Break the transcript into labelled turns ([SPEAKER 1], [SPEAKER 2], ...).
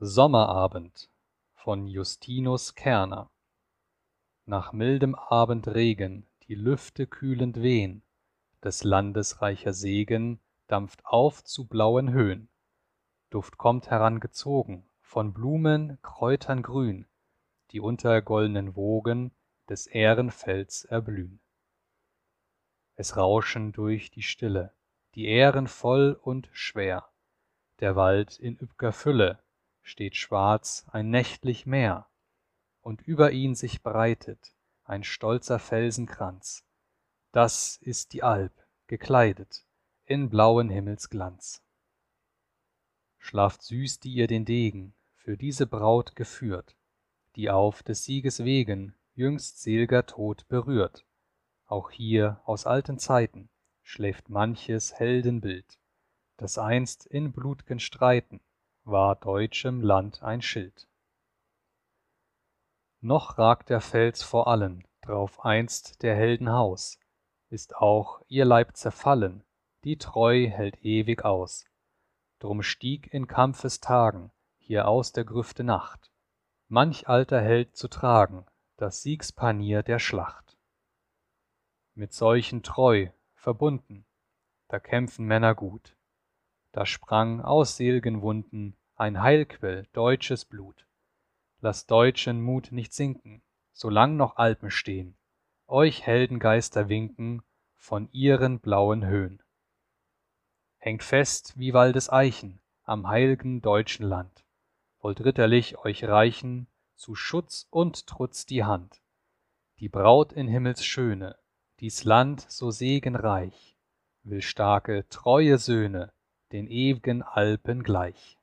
[SPEAKER 1] Sommerabend von Justinus Kerner Nach mildem Abendregen, die Lüfte kühlend wehn, des Landes reicher Segen dampft auf zu blauen Höhn. Duft kommt herangezogen von Blumen, Kräutern grün, die unter goldnen Wogen des Ährenfelds erblühn. Es rauschen durch die Stille die Ähren voll und schwer, der Wald in üpp'ger Fülle steht schwarz ein nächtlich Meer, und über ihn sich breitet ein stolzer Felsenkranz, das ist die Alp, gekleidet in blauen Himmelsglanz. Schlaft süß, die ihr den Degen für diese Braut geführt, die auf des Sieges Wegen jüngst sel'ger Tod berührt. Auch hier aus alten Zeiten schläft manches Heldenbild, das einst in blut'gen Streiten war deutschem Land ein Schild. Noch ragt der Fels vor allen, drauf einst der Helden Haus, ist auch ihr Leib zerfallen, die Treu hält ewig aus. Drum stieg in Kampfestagen hier aus der Grüfte Nacht manch alter Held zu tragen das Siegspanier der Schlacht. Mit solchen treu, verbunden, da kämpfen Männer gut, da sprang aus sel'gen Wunden ein Heilquell deutsches Blut. Lasst deutschen Mut nicht sinken, solang noch Alpen stehn, euch Heldengeister winken von ihren blauen Höhn. Hängt fest wie Waldeseichen am heil'gen deutschen Land, wollt ritterlich euch reichen zu Schutz und Trutz die Hand. Die Braut in Himmels Schöne, dies Land so segenreich, will starke, treue Söhne den ew'gen Alpen gleich.